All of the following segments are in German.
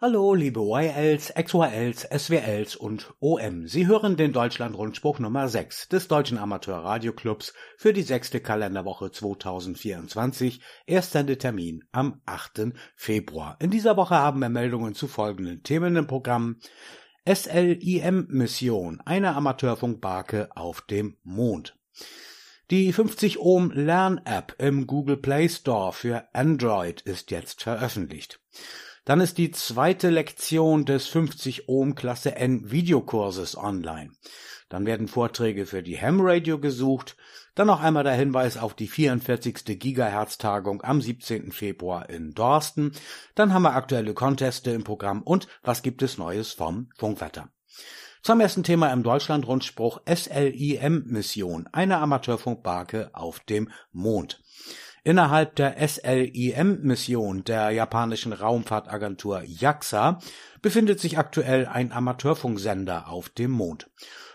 Hallo, liebe YLs, XYLs, SWLs und OM. Sie hören den Deutschlandrundspruch Nummer 6 des Deutschen Amateurradioclubs für die sechste Kalenderwoche 2024. Erster Termin am 8. Februar. In dieser Woche haben wir Meldungen zu folgenden Themen im Programm. SLIM-Mission, eine Amateurfunkbarke auf dem Mond. Die 50 Ohm Lern-App im Google Play Store für Android ist jetzt veröffentlicht. Dann ist die zweite Lektion des 50 Ohm Klasse N Videokurses online. Dann werden Vorträge für die Ham Radio gesucht. Dann noch einmal der Hinweis auf die 44. Gigahertz Tagung am 17. Februar in Dorsten. Dann haben wir aktuelle Conteste im Programm und was gibt es Neues vom Funkwetter. Zum ersten Thema im Deutschlandrundspruch SLIM-Mission, eine Amateurfunkbarke auf dem Mond. Innerhalb der SLIM-Mission der japanischen Raumfahrtagentur JAXA befindet sich aktuell ein Amateurfunksender auf dem Mond.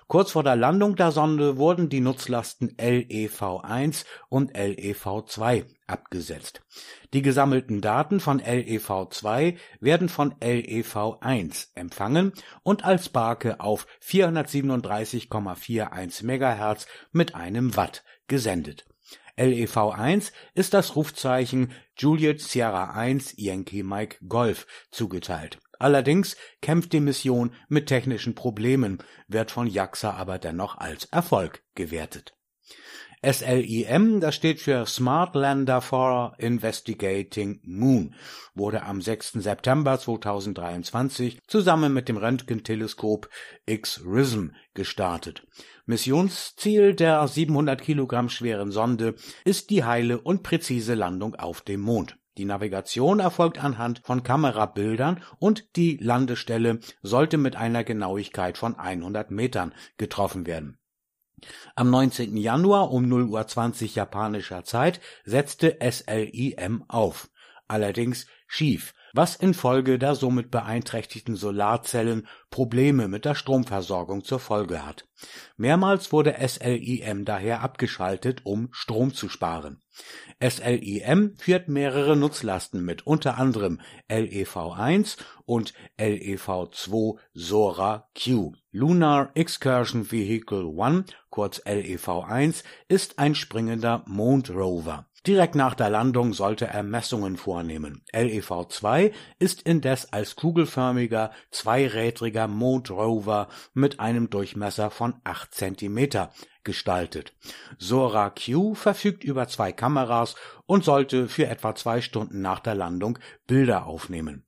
Kurz vor der Landung der Sonde wurden die Nutzlasten LEV-1 und LEV-2 abgesetzt. Die gesammelten Daten von LEV-2 werden von LEV-1 empfangen und als Barke auf 437,41 MHz mit einem Watt gesendet. LEV-1 ist das Rufzeichen Juliet Sierra 1 Yankee Mike Golf zugeteilt. Allerdings kämpft die Mission mit technischen Problemen, wird von JAXA aber dennoch als Erfolg gewertet. SLIM, das steht für Smart Lander for Investigating Moon, wurde am 6. September 2023 zusammen mit dem Röntgenteleskop X-RISM gestartet. Missionsziel der 700 Kilogramm schweren Sonde ist die heile und präzise Landung auf dem Mond. Die Navigation erfolgt anhand von Kamerabildern und die Landestelle sollte mit einer Genauigkeit von 100 Metern getroffen werden. Am 19. Januar um 0 Uhr 20 japanischer Zeit setzte SLIM auf. Allerdings schief, was infolge der somit beeinträchtigten Solarzellen Probleme mit der Stromversorgung zur Folge hat. Mehrmals wurde SLIM daher abgeschaltet, um Strom zu sparen. SLIM führt mehrere Nutzlasten mit, unter anderem LEV1 und LEV2 Sora Q. Lunar Excursion Vehicle 1, kurz LEV1, ist ein springender Mondrover. Direkt nach der Landung sollte er Messungen vornehmen. LEV-2 ist indes als kugelförmiger, zweirädriger Mondrover mit einem Durchmesser von acht Zentimeter gestaltet. Sora Q verfügt über zwei Kameras und sollte für etwa zwei Stunden nach der Landung Bilder aufnehmen.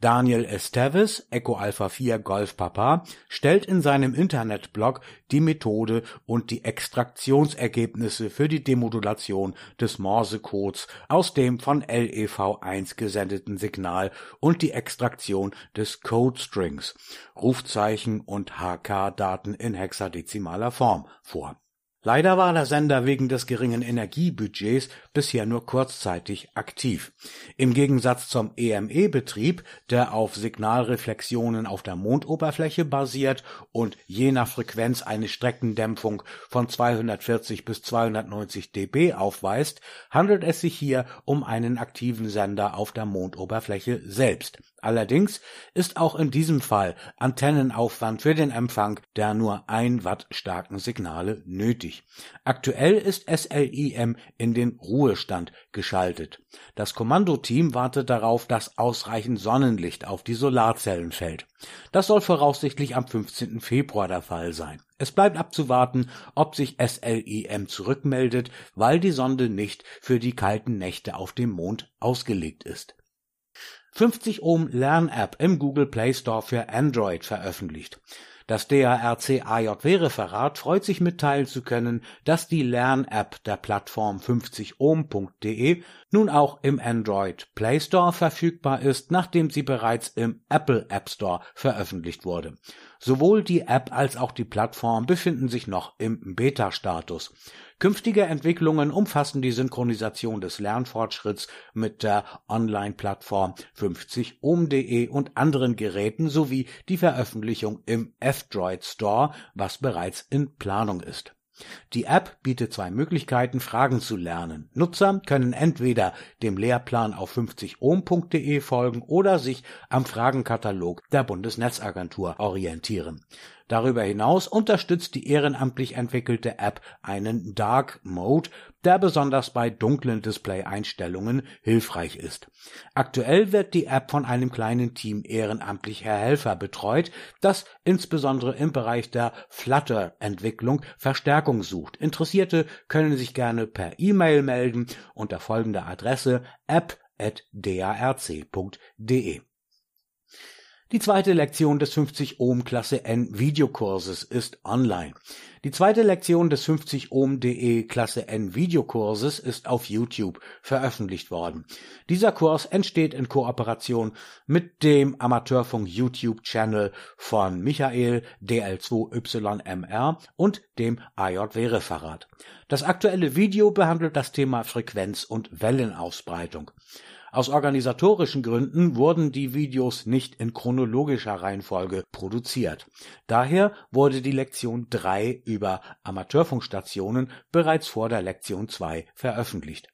Daniel Esteves, Echo Alpha 4 Golf Papa, stellt in seinem Internetblog die Methode und die Extraktionsergebnisse für die Demodulation des Morsecodes aus dem von LEV1 gesendeten Signal und die Extraktion des Codestrings, Rufzeichen und HK-Daten in hexadezimaler Form vor Leider war der Sender wegen des geringen Energiebudgets bisher nur kurzzeitig aktiv. Im Gegensatz zum EME-Betrieb, der auf Signalreflexionen auf der Mondoberfläche basiert und je nach Frequenz eine Streckendämpfung von 240 bis 290 dB aufweist, handelt es sich hier um einen aktiven Sender auf der Mondoberfläche selbst Allerdings ist auch in diesem Fall Antennenaufwand für den Empfang der nur ein Watt starken Signale nötig. Aktuell ist SLIM in den Ruhestand geschaltet. Das Kommandoteam wartet darauf, dass ausreichend Sonnenlicht auf die Solarzellen fällt. Das soll voraussichtlich am 15. Februar der Fall sein. Es bleibt abzuwarten, ob sich SLIM zurückmeldet, weil die Sonde nicht für die kalten Nächte auf dem Mond ausgelegt ist 50 Ohm Lern-App im Google Play Store für Android veröffentlicht. Das DARC AJW-Referat freut sich mitteilen zu können, dass die Lern-App der Plattform 50ohm.de nun auch im Android Play Store verfügbar ist, nachdem sie bereits im Apple App Store veröffentlicht wurde. Sowohl die App als auch die Plattform befinden sich noch im Beta-Status. Künftige Entwicklungen umfassen die Synchronisation des Lernfortschritts mit der Online-Plattform 50ohm.de und anderen Geräten sowie die Veröffentlichung im F-Droid Store, was bereits in Planung ist Die App bietet zwei Möglichkeiten, Fragen zu lernen. Nutzer können entweder dem Lehrplan auf 50ohm.de folgen oder sich am Fragenkatalog der Bundesnetzagentur orientieren. Darüber hinaus unterstützt die ehrenamtlich entwickelte App einen Dark Mode, der besonders bei dunklen Display-Einstellungen hilfreich ist. Aktuell wird die App von einem kleinen Team ehrenamtlicher Helfer betreut, das insbesondere im Bereich der Flutter-Entwicklung Verstärkung sucht. Interessierte können sich gerne per E-Mail melden unter folgender Adresse app.darc.de. Die zweite Lektion des 50 Ohm Klasse N Videokurses ist online. Die zweite Lektion des 50 Ohm.de Klasse N Videokurses ist auf YouTube veröffentlicht worden. Dieser Kurs entsteht in Kooperation mit dem Amateurfunk YouTube Channel von Michael DL2YMR und dem AJW Referat. Das aktuelle Video behandelt das Thema Frequenz und Wellenausbreitung. Aus organisatorischen Gründen wurden die Videos nicht in chronologischer Reihenfolge produziert. Daher wurde die Lektion 3 über Amateurfunkstationen bereits vor der Lektion 2 veröffentlicht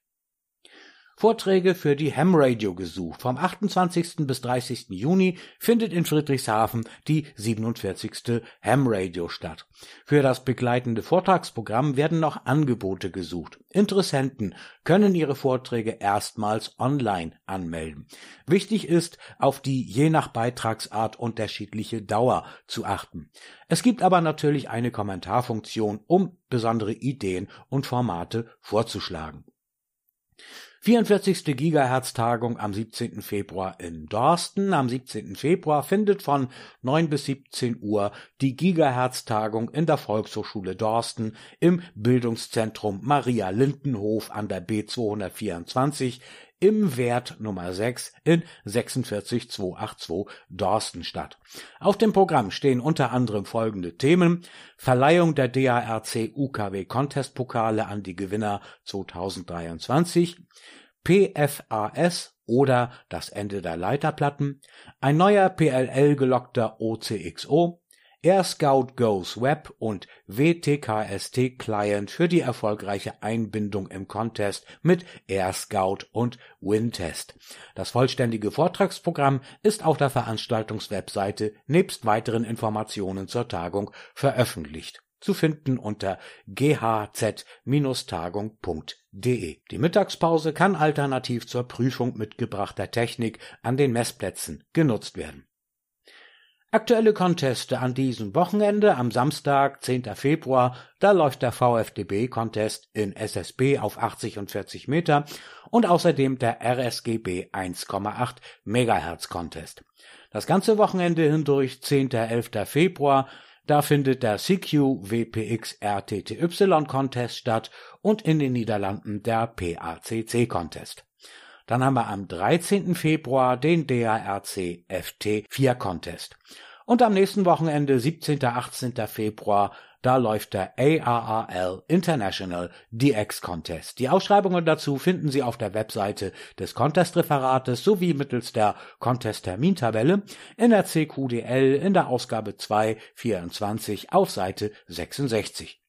Vorträge für die Ham Radio gesucht. Vom 28. bis 30. Juni findet in Friedrichshafen die 47. Ham Radio statt. Für das begleitende Vortragsprogramm werden noch Angebote gesucht. Interessenten können ihre Vorträge erstmals online anmelden. Wichtig ist, auf die je nach Beitragsart unterschiedliche Dauer zu achten. Es gibt aber natürlich eine Kommentarfunktion, um besondere Ideen und Formate vorzuschlagen. 44. Gigahertz-Tagung am 17. Februar in Dorsten. Am 17. Februar findet von 9 bis 17 Uhr die Gigahertz-Tagung in der Volkshochschule Dorsten im Bildungszentrum Maria Lindenhof an der B224 im Wert Nummer 6 in 46282 Dorsten statt. Auf dem Programm stehen unter anderem folgende Themen. Verleihung der DARC UKW Contest Pokale an die Gewinner 2023, PFAS oder das Ende der Leiterplatten, ein neuer PLL gelockter OCXO, AirScout Goes Web und WTKST Client für die erfolgreiche Einbindung im Contest mit AirScout und WinTest. Das vollständige Vortragsprogramm ist auf der Veranstaltungswebseite nebst weiteren Informationen zur Tagung veröffentlicht zu finden unter ghz-tagung.de. Die Mittagspause kann alternativ zur Prüfung mitgebrachter Technik an den Messplätzen genutzt werden. Aktuelle Conteste an diesem Wochenende am Samstag, 10. Februar, da läuft der VfDB Contest in SSB auf 80 und 40 Meter und außerdem der RSGB 1,8 Megahertz Contest. Das ganze Wochenende hindurch, 10. 11. Februar, da findet der CQ WPX RTTY Contest statt und in den Niederlanden der PACC Contest. Dann haben wir am 13. Februar den DARC FT4 Contest. Und am nächsten Wochenende, 17. 18. Februar, da läuft der ARRL International DX Contest. Die Ausschreibungen dazu finden Sie auf der Webseite des Contest-Referates sowie mittels der Contest-Termintabelle in der CQDL in der Ausgabe 224 auf Seite 66.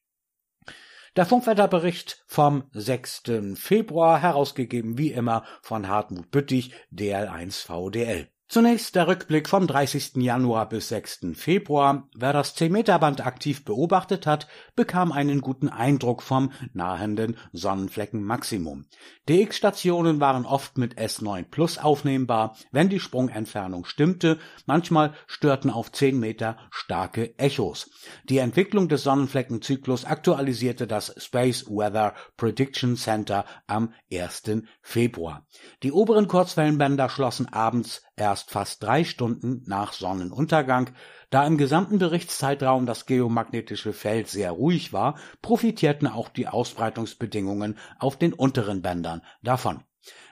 Der Funkwetterbericht vom 6. Februar, herausgegeben wie immer von Hartmut Büttig, DL1 VDL. Zunächst der Rückblick vom 30. Januar bis 6. Februar. Wer das 10-Meter-Band aktiv beobachtet hat, bekam einen guten Eindruck vom nahenden Sonnenfleckenmaximum. DX-Stationen waren oft mit S9 Plus aufnehmbar, wenn die Sprungentfernung stimmte. Manchmal störten auf 10 Meter starke Echos. Die Entwicklung des Sonnenfleckenzyklus aktualisierte das Space Weather Prediction Center am 1. Februar. Die oberen Kurzwellenbänder schlossen abends erst fast drei Stunden nach Sonnenuntergang. Da im gesamten Berichtszeitraum das geomagnetische Feld sehr ruhig war, profitierten auch die Ausbreitungsbedingungen auf den unteren Bändern davon.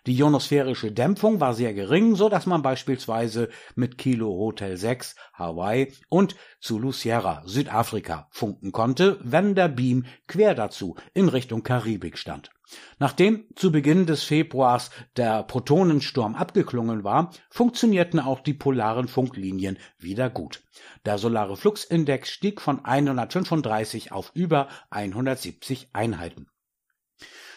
Die ionosphärische Dämpfung war sehr gering, so dass man beispielsweise mit Kilo Hotel 6 Hawaii und Zulu Sierra Südafrika funken konnte, wenn der Beam quer dazu in Richtung Karibik stand. Nachdem zu Beginn des Februars der Protonensturm abgeklungen war, funktionierten auch die polaren Funklinien wieder gut. Der solare Fluxindex stieg von 135 auf über 170 Einheiten.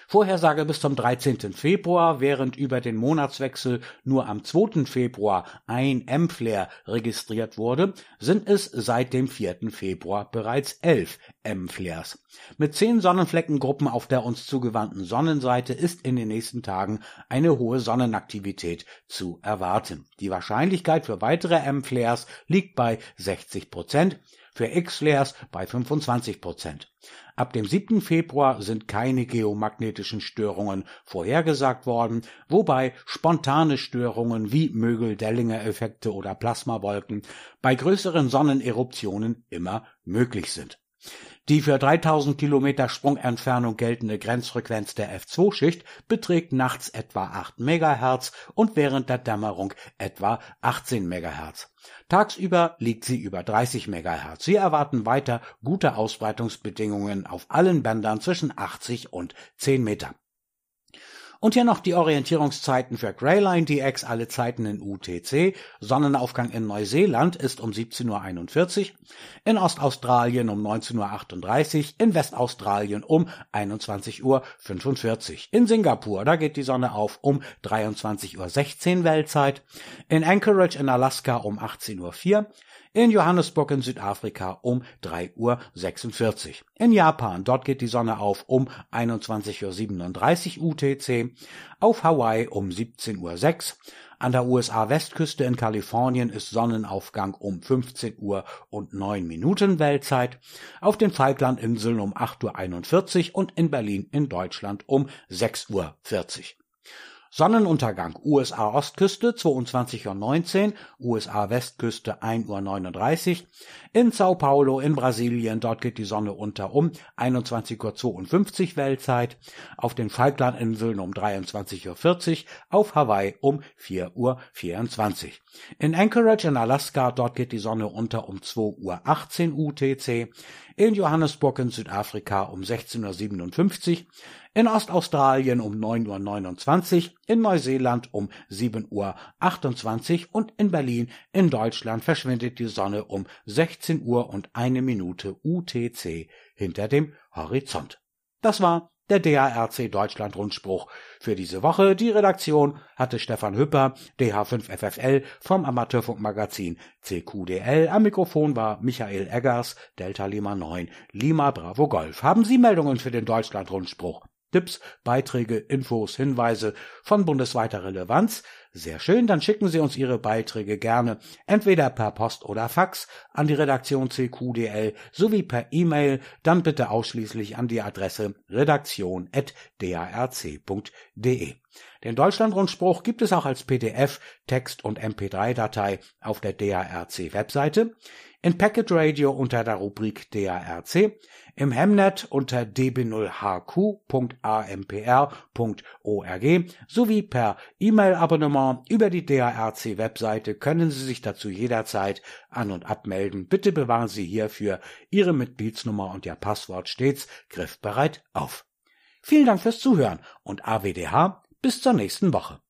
Vorhersage bis zum 13. Februar, während über den Monatswechsel nur am 2. Februar ein M-Flare registriert wurde, sind es seit dem 4. Februar bereits elf M-Flares. Mit zehn Sonnenfleckengruppen auf der uns zugewandten Sonnenseite ist in den nächsten Tagen eine hohe Sonnenaktivität zu erwarten. Die Wahrscheinlichkeit für weitere M-Flares liegt bei 60 Prozent für X-Flares bei 25 Prozent. Ab dem 7. Februar sind keine geomagnetischen Störungen vorhergesagt worden, wobei spontane Störungen wie Mögel-Dellinger-Effekte oder Plasmawolken bei größeren Sonneneruptionen immer möglich sind. Die für 3000 Kilometer Sprungentfernung geltende Grenzfrequenz der F2-Schicht beträgt nachts etwa 8 MHz und während der Dämmerung etwa 18 MHz. Tagsüber liegt sie über 30 MHz. Sie erwarten weiter gute Ausbreitungsbedingungen auf allen Bändern zwischen 80 und 10 Meter. Und hier noch die Orientierungszeiten für Greyline DX, alle Zeiten in UTC. Sonnenaufgang in Neuseeland ist um 17.41 Uhr, in Ostaustralien um 19.38 Uhr, in Westaustralien um 21.45 Uhr. In Singapur, da geht die Sonne auf um 23.16 Uhr Weltzeit, in Anchorage in Alaska um 18.04 Uhr, in Johannesburg in Südafrika um 3.46 Uhr. In Japan, dort geht die Sonne auf um 21.37 Uhr UTC, auf Hawaii um 17.06 Uhr, an der USA-Westküste in Kalifornien ist Sonnenaufgang um 15 Uhr und 9 Minuten Weltzeit, auf den Falklandinseln um 8.41 Uhr und in Berlin in Deutschland um 6.40 Uhr. Sonnenuntergang USA Ostküste 22.19 Uhr, USA Westküste 1.39 Uhr, in Sao Paulo in Brasilien, dort geht die Sonne unter um 21.52 Uhr Weltzeit, auf den Falklandinseln um 23.40 Uhr, auf Hawaii um 4.24 Uhr. In Anchorage in Alaska, dort geht die Sonne unter um 2.18 Uhr UTC, in Johannesburg in Südafrika um 16.57 Uhr, in Ostaustralien um 9.29 Uhr, in Neuseeland um 7.28 Uhr und in Berlin in Deutschland verschwindet die Sonne um 16 Uhr und eine Minute UTC hinter dem Horizont. Das war der DARC Deutschland Rundspruch. Für diese Woche die Redaktion hatte Stefan Hüpper, DH5FFL vom Amateurfunkmagazin CQDL. Am Mikrofon war Michael Eggers, Delta Lima 9, Lima Bravo Golf. Haben Sie Meldungen für den Deutschland Rundspruch? Tipps, Beiträge, Infos, Hinweise von bundesweiter Relevanz? Sehr schön, dann schicken Sie uns Ihre Beiträge gerne entweder per Post oder Fax an die Redaktion CQDL sowie per E-Mail, dann bitte ausschließlich an die Adresse redaktion.darc.de. Den Deutschlandrundspruch gibt es auch als PDF, Text und MP3-Datei auf der DARC-Webseite in Packet Radio unter der Rubrik DARC, im Hemnet unter db0hq.ampr.org sowie per E-Mail-Abonnement über die DARC-Webseite können Sie sich dazu jederzeit an- und abmelden. Bitte bewahren Sie hierfür Ihre Mitgliedsnummer und Ihr Passwort stets griffbereit auf. Vielen Dank fürs Zuhören und AWDH bis zur nächsten Woche.